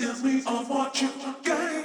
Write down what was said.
in me of what you gain.